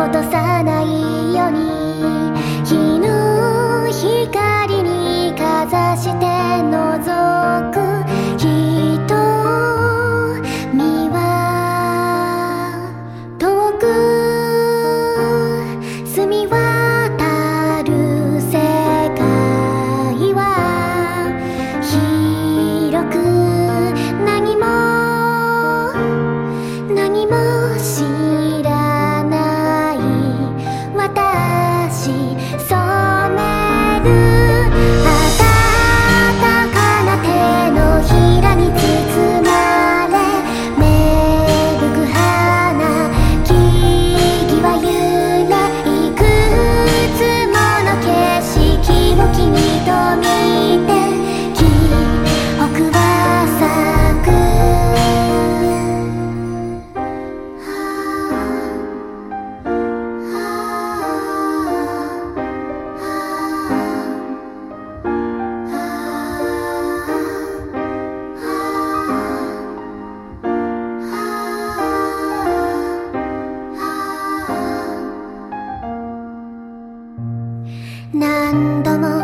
落とさないように。日の光にかざして覗く何度も